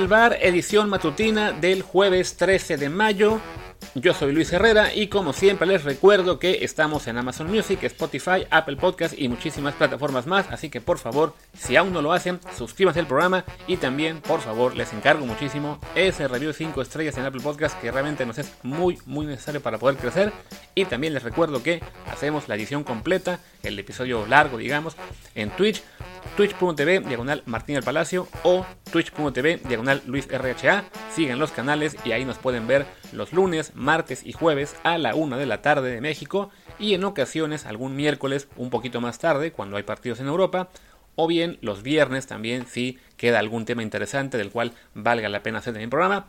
Desde el bar, edición matutina del jueves 13 de mayo. Yo soy Luis Herrera y como siempre les recuerdo que estamos en Amazon Music, Spotify, Apple Podcast y muchísimas plataformas más, así que por favor, si aún no lo hacen, suscríbanse al programa y también, por favor, les encargo muchísimo ese review 5 estrellas en Apple Podcast que realmente nos es muy, muy necesario para poder crecer. Y también les recuerdo que hacemos la edición completa, el episodio largo, digamos, en Twitch twitch.tv diagonal Martín el Palacio o twitch.tv diagonal Luis RHA. Sigan los canales y ahí nos pueden ver los lunes, martes y jueves a la una de la tarde de México y en ocasiones algún miércoles un poquito más tarde cuando hay partidos en Europa o bien los viernes también si queda algún tema interesante del cual valga la pena hacer en el programa.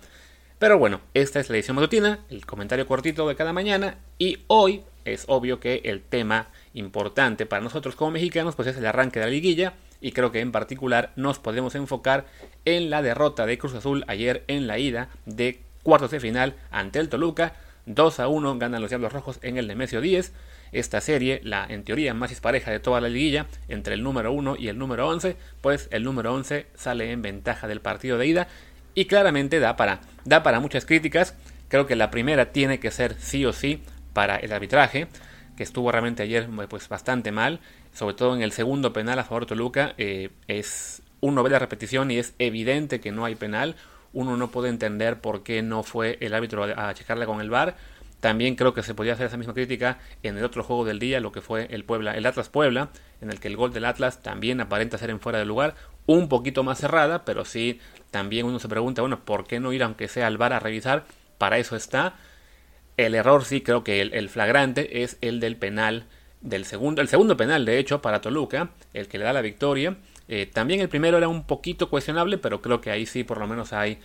Pero bueno, esta es la edición matutina, el comentario cortito de cada mañana y hoy es obvio que el tema importante para nosotros como mexicanos pues es el arranque de la liguilla y creo que en particular nos podemos enfocar en la derrota de Cruz Azul ayer en la ida de cuartos de final ante el Toluca. 2 a 1 ganan los Diablos Rojos en el Nemesio 10. Esta serie, la en teoría más dispareja de toda la liguilla, entre el número 1 y el número 11, pues el número 11 sale en ventaja del partido de ida y claramente da para, da para muchas críticas. Creo que la primera tiene que ser sí o sí para el arbitraje que estuvo realmente ayer pues bastante mal, sobre todo en el segundo penal a favor de Toluca, eh, es uno ve la repetición y es evidente que no hay penal, uno no puede entender por qué no fue el árbitro a, checarla con el VAR. También creo que se podía hacer esa misma crítica en el otro juego del día, lo que fue el Puebla, el Atlas Puebla, en el que el gol del Atlas también aparenta ser en fuera de lugar, un poquito más cerrada, pero sí también uno se pregunta, bueno, ¿por qué no ir aunque sea al VAR a revisar? Para eso está. El error sí creo que el, flagrante es el del penal del segundo, el segundo penal de hecho para Toluca, el que le da la victoria. Eh, también el primero era un poquito cuestionable, pero creo que ahí sí por lo menos hay,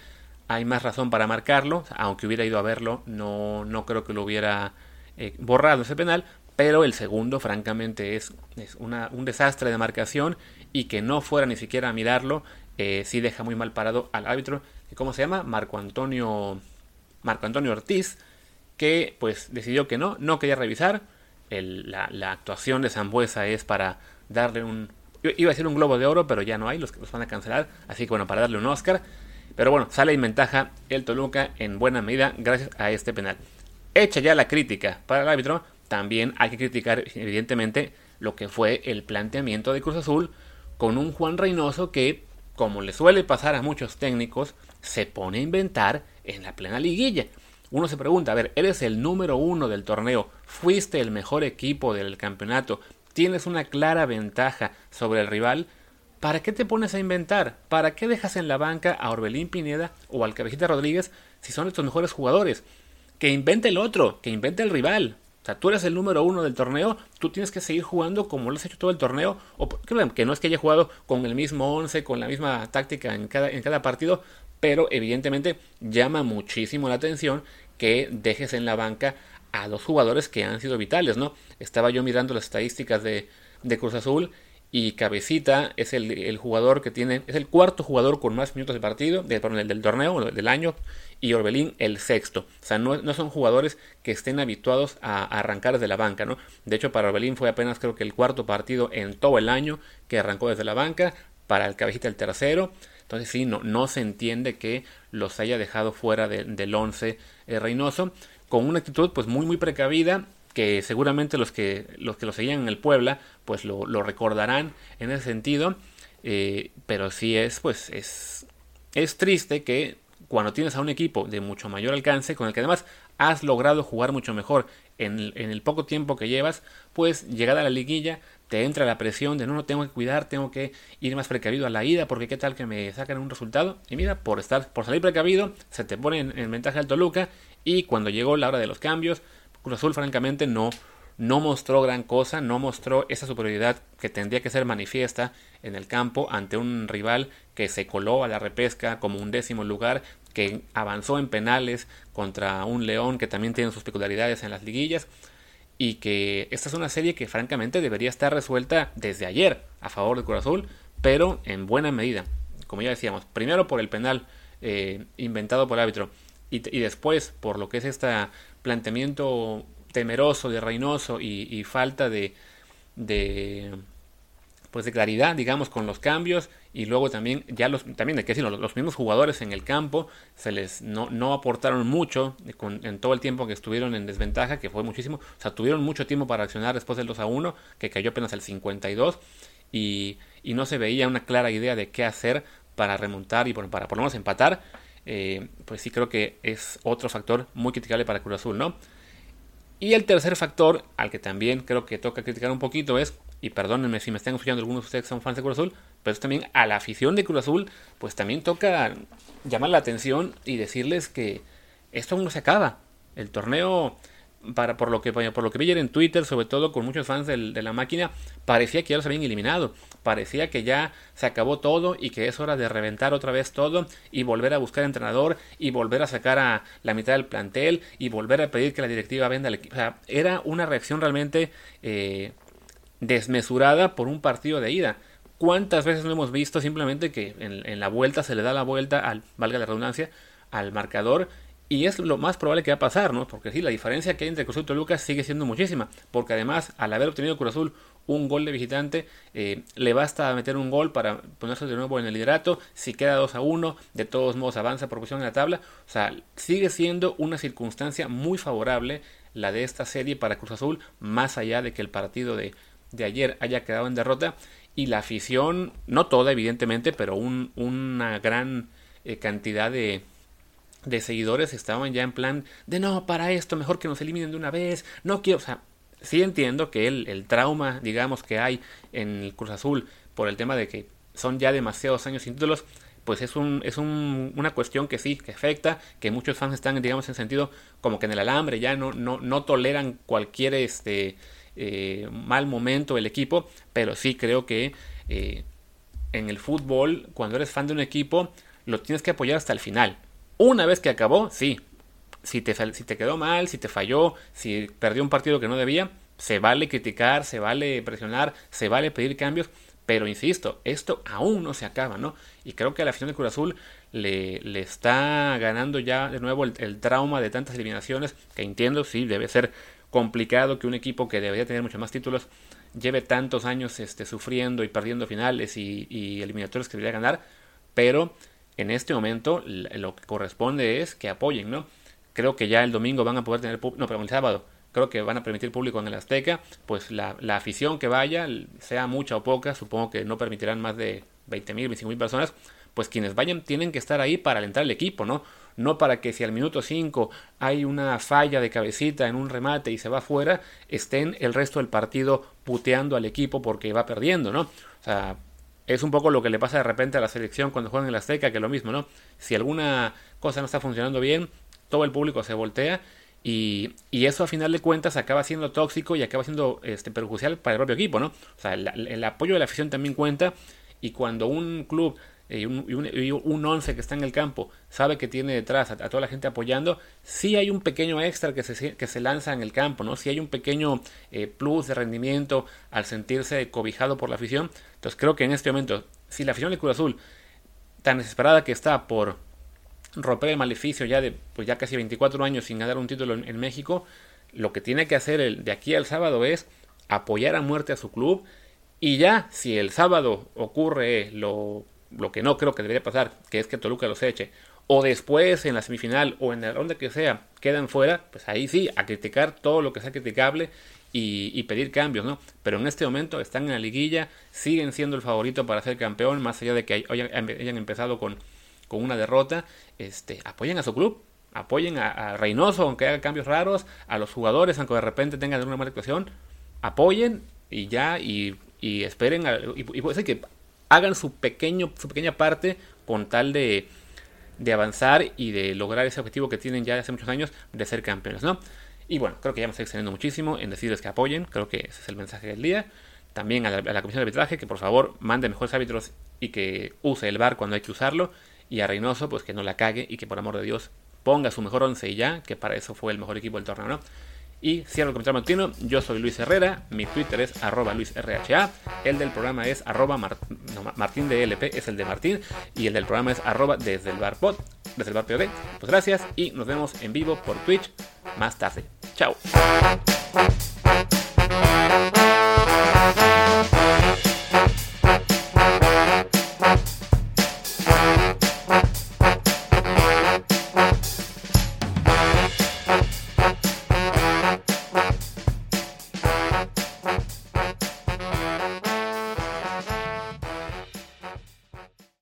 hay más razón para marcarlo. Aunque hubiera ido a verlo, no, no creo que lo hubiera eh, borrado ese penal. Pero el segundo, francamente, es, es un desastre de marcación y que no fuera ni siquiera a mirarlo, eh, sí deja muy mal parado al árbitro. ¿Cómo se llama? Marco Antonio, Marco Antonio Ortiz que pues decidió que no, no quería revisar. la, actuación de Zambuesa es para darle un... Iba a decir un globo de oro, pero ya no hay, los los van a cancelar. Así que bueno, para darle un Oscar. Pero bueno, sale en ventaja el Toluca en buena medida gracias a este penal. Hecha ya la crítica para el árbitro, también hay que criticar evidentemente lo que fue el planteamiento de Cruz Azul con un Juan Reynoso que, como le suele pasar a muchos técnicos, se pone a inventar en la plena liguilla. Uno se pregunta, a ver, eres el número uno del torneo, fuiste el mejor equipo del campeonato, tienes una clara ventaja sobre el rival, ¿para qué te pones a inventar? ¿Para qué dejas en la banca a Orbelín Pineda o al Cabecita Rodríguez si son estos mejores jugadores? Que invente el otro, que invente el rival. O sea, tú eres el número uno del torneo, tú tienes que seguir jugando como lo has hecho todo el torneo. O que no es que haya jugado con el mismo once, con la misma táctica en cada, en cada partido, pero evidentemente llama muchísimo la atención que dejes en la banca a dos jugadores que han sido vitales, ¿no? Estaba yo mirando las estadísticas de, de Cruz Azul y Cabecita es el, jugador que tiene, es el cuarto jugador con más minutos de partido, del, del torneo, del año, y Orbelín el sexto. O sea, no, no, son jugadores que estén habituados a, arrancar desde la banca, ¿no? De hecho, para Orbelín fue apenas creo que el cuarto partido en todo el año que arrancó desde la banca, para el Cabecita el tercero. Entonces sí, no, no se entiende que los haya dejado fuera del 11 eh, Reynoso, con una actitud pues muy muy precavida que seguramente los que los que lo seguían en el Puebla pues lo, recordarán en ese sentido eh, pero sí es pues es es triste que cuando tienes a un equipo de mucho mayor alcance con el que además has logrado jugar mucho mejor en en el poco tiempo que llevas pues llegada a la liguilla te entra la presión de no, no tengo que cuidar, tengo que ir más precavido a la ida, porque qué tal que me sacan un resultado. Y mira, por estar, por salir precavido, se te pone en, ventaja el Toluca. Y cuando llegó la hora de los cambios, Cruz Azul, francamente, no, no mostró gran cosa, no mostró esa superioridad que tendría que ser manifiesta en el campo ante un rival que se coló a la repesca como un décimo lugar, que avanzó en penales contra un León que también tiene sus peculiaridades en las liguillas y que esta es una serie que francamente debería estar resuelta desde ayer a favor de Cruz Azul, pero en buena medida. Como ya decíamos, primero por el penal eh, inventado por el árbitro y, después por lo que es este planteamiento temeroso de Reynoso y, falta de, de pues de claridad, digamos, con los cambios y luego también ya los también hay que los, mismos jugadores en el campo se les no, no aportaron mucho en todo el tiempo que estuvieron en desventaja, que fue muchísimo, o sea, tuvieron mucho tiempo para reaccionar después del 2 a 1, que cayó apenas el 52 y, y no se veía una clara idea de qué hacer para remontar y para por lo menos empatar. Eh, pues sí creo que es otro factor muy criticable para Cruz Azul, ¿no? Y el tercer factor, al que también creo que toca criticar un poquito, es, y perdónenme si me están escuchando algunos de ustedes que son fans de Cruz Azul, pero también a la afición de Cruz Azul, pues también toca llamar la atención y decirles que esto aún no se acaba. El torneo para, por, lo que, por lo que vi ayer en Twitter, sobre todo con muchos fans de la máquina, parecía que ya los habían eliminado. Parecía que ya se acabó todo y que es hora de reventar otra vez todo y volver a buscar entrenador y volver a sacar a la mitad del plantel y volver a pedir que la directiva venda el equipo. O sea, era una reacción realmente eh, desmesurada por un partido de ida. ¿Cuántas veces no hemos visto simplemente que en, la vuelta se le da la vuelta al, valga la redundancia, al marcador y es lo más probable que va a pasar, ¿no? Porque sí, la diferencia que hay entre Cruz Azul y Toluca sigue siendo muchísima. Porque además, al haber obtenido Cruz Azul un gol de visitante, eh, le basta meter un gol para ponerse de nuevo en el liderato. Si queda 2 a 1, de todos modos avanza por posición en la tabla. O sea, sigue siendo una circunstancia muy favorable la de esta serie para Cruz Azul, más allá de que el partido de, de ayer haya quedado en derrota. Y la afición, no toda evidentemente, pero un, una gran eh, cantidad de de seguidores estaban ya en plan de no, para esto, mejor que nos eliminen de una vez, no quiero, o sea, sí entiendo que el, el trauma, digamos, que hay en el Cruz Azul por el tema de que son ya demasiados años sin títulos, pues es, un, es un, una cuestión que sí, que afecta, que muchos fans están, digamos, en sentido como que en el alambre, ya no, no, no toleran cualquier este, eh, mal momento el equipo, pero sí creo que eh, en el fútbol, cuando eres fan de un equipo, lo tienes que apoyar hasta el final. Una vez que acabó, sí. Si te, si te quedó mal, si te falló, si perdió un partido que no debía, se vale criticar, se vale presionar, se vale pedir cambios, pero insisto, esto aún no se acaba, ¿no? Y creo que a la afición de Cruz Azul le, le está ganando ya de nuevo el, trauma de tantas eliminaciones, que entiendo, sí, debe ser complicado que un equipo que debería tener muchos más títulos lleve tantos años este, sufriendo y perdiendo finales y, eliminatorios que debería ganar, pero en este momento lo que corresponde es que apoyen, ¿no? Creo que ya el domingo van a poder tener, no, pero el sábado, creo que van a permitir público en el Azteca, pues la, afición que vaya, sea mucha o poca, supongo que no permitirán más de 20.000, 25.000 personas, pues quienes vayan tienen que estar ahí para alentar al equipo, ¿no? No para que si al minuto 5 hay una falla de cabecita en un remate y se va fuera, estén el resto del partido puteando al equipo porque va perdiendo, ¿no? O sea, es un poco lo que le pasa de repente a la selección cuando juegan en la Azteca, que es lo mismo, ¿no? Si alguna cosa no está funcionando bien, todo el público se voltea y, y eso a final de cuentas acaba siendo tóxico y acaba siendo este, perjudicial para el propio equipo, ¿no? O sea, el apoyo de la afición también cuenta y cuando un club y un, once que está en el campo sabe que tiene detrás a, toda la gente apoyando, sí hay un pequeño extra que se, que se lanza en el campo, ¿no? Sí hay un pequeño eh, plus de rendimiento al sentirse cobijado por la afición. Entonces creo que en este momento, si la afición de Cruz Azul, tan desesperada que está por romper el maleficio ya de pues ya casi 24 años sin ganar un título en, México, lo que tiene que hacer de aquí al sábado es apoyar a muerte a su club y ya si el sábado ocurre lo lo que no creo que debería pasar, que es que Toluca los eche, o después en la semifinal o en la ronda que sea quedan fuera, pues ahí sí, a criticar todo lo que sea criticable y, pedir cambios, ¿no? Pero en este momento están en la liguilla, siguen siendo el favorito para ser campeón, más allá de que hayan, empezado con, con, una derrota, este, apoyen a su club, apoyen a, Reynoso, aunque haga cambios raros, a los jugadores, aunque de repente tengan una mala actuación, apoyen y ya, y, esperen, y, puede ser que hagan su, pequeño, su pequeña parte con tal de, de avanzar y de lograr ese objetivo que tienen ya hace muchos años de ser campeones, ¿no? Y bueno, creo que ya me estoy extendiendo muchísimo en decirles que apoyen, creo que ese es el mensaje del día. También a la, comisión de arbitraje que por favor mande mejores árbitros y que use el bar cuando hay que usarlo. Y a Reynoso, pues que no la cague y que por amor de Dios ponga su mejor once y ya, que para eso fue el mejor equipo del torneo, ¿no? Y cierro el comentario matutino. Yo soy Luis Herrera. Mi Twitter es arroba LuisRHA. El del programa es arroba Martín de es el de Martín. Y el del programa es arroba desde el bar desde el bar. Pues gracias y nos vemos en vivo por Twitch más tarde. Chao.